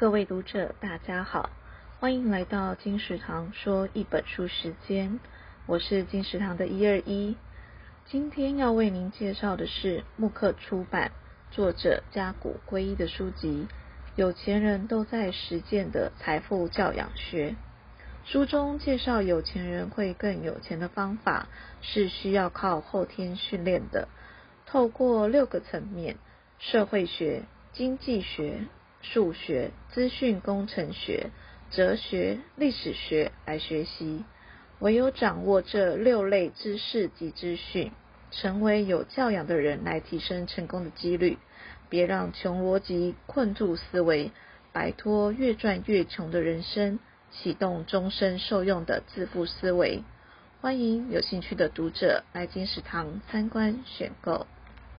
各位读者，大家好，欢迎来到金石堂说一本书时间，我是金石堂的一二一。今天要为您介绍的是慕克出版、作者加古圭一的书籍《有钱人都在实践的财富教养学》。书中介绍有钱人会更有钱的方法是需要靠后天训练的，透过六个层面：社会学、经济学。数学、资讯工程学、哲学、历史学来学习，唯有掌握这六类知识及资讯，成为有教养的人，来提升成功的几率。别让穷逻辑困住思维，摆脱越赚越穷的人生，启动终身受用的致富思维。欢迎有兴趣的读者来金石堂参观选购。